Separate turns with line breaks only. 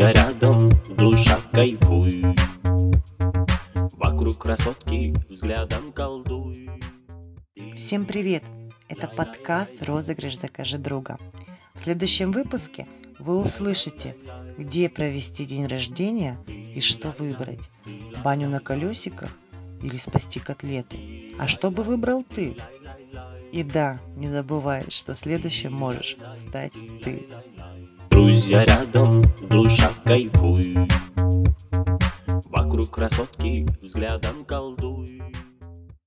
Друзья рядом, душа кайфуй. Вокруг красотки взглядом колдуй.
Всем привет! Это подкаст «Розыгрыш Закажи друга». В следующем выпуске вы услышите, где провести день рождения и что выбрать. Баню на колесиках или спасти котлеты. А что бы выбрал ты? И да, не забывай, что следующим можешь стать ты.
Друзья рядом, кайфуй. Вокруг красотки взглядом колдуй.